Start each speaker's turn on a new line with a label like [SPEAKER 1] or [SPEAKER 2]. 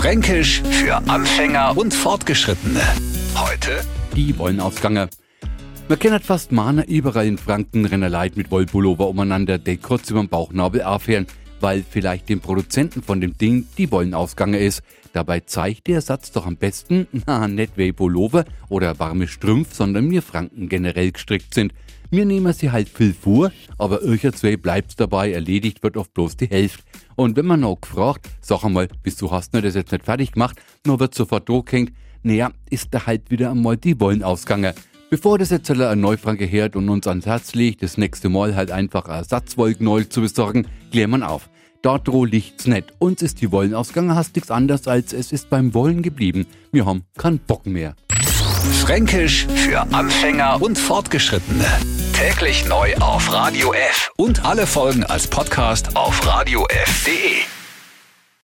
[SPEAKER 1] Fränkisch für Anfänger und Fortgeschrittene. Heute
[SPEAKER 2] die Wollenausgange. Man kennt fast Mahner überall in Franken Rennerleit mit Wollpullover umeinander, die kurz über den Bauchnabel aufhören, weil vielleicht dem Produzenten von dem Ding die Wollenausgange ist. Dabei zeigt der Satz doch am besten, na, nicht wie Pullover oder warme Strümpf, sondern wir Franken generell gestrickt sind. Mir nehmen sie halt viel vor, aber zwei bleibt's dabei, erledigt wird oft bloß die Hälfte. Und wenn man noch gefragt, sag einmal, wieso hast du das jetzt nicht fertig gemacht, nur wird sofort durchgehängt, naja, ist da halt wieder einmal die Wollenausgange. Bevor das jetzt ein Neufranke hört und uns ans Herz legt, das nächste Mal halt einfach Ersatzwollknäuel zu besorgen, klären man auf. Dort droh liegt's nicht. Uns ist die Wollenausgange hast nichts anders als es ist beim Wollen geblieben. Wir haben keinen Bock mehr.
[SPEAKER 1] Fränkisch für Anfänger und Fortgeschrittene. Täglich neu auf Radio F und alle Folgen als Podcast auf radiof.de.